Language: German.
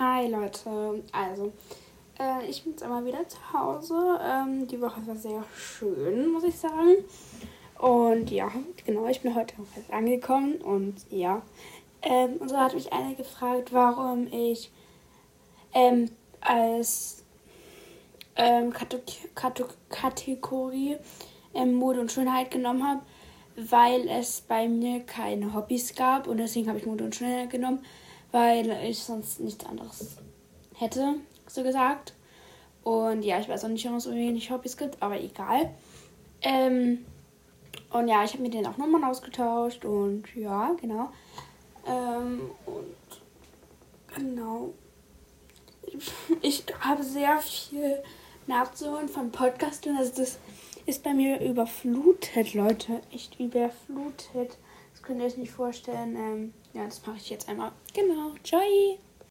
Hi Leute, also äh, ich bin jetzt einmal wieder zu Hause. Ähm, die Woche war sehr schön, muss ich sagen. Und ja, genau, ich bin heute auch erst angekommen und ja. Ähm, und so hat mich einer gefragt, warum ich ähm, als ähm, Kategorie ähm, Mode und Schönheit genommen habe, weil es bei mir keine Hobbys gab und deswegen habe ich Mode und Schönheit genommen weil ich sonst nichts anderes hätte, so gesagt. Und ja, ich weiß auch nicht, warum es so wenig Hobbys gibt, aber egal. Ähm, und ja, ich habe mir den auch nochmal ausgetauscht und ja, genau. Ähm, und genau. Ich habe sehr viel nachzuholen von Podcasten. Also das ist bei mir überflutet, Leute. Echt überflutet. Das könnt ihr euch nicht vorstellen. Ähm, ja, das mache ich jetzt einmal. Genau. Ciao.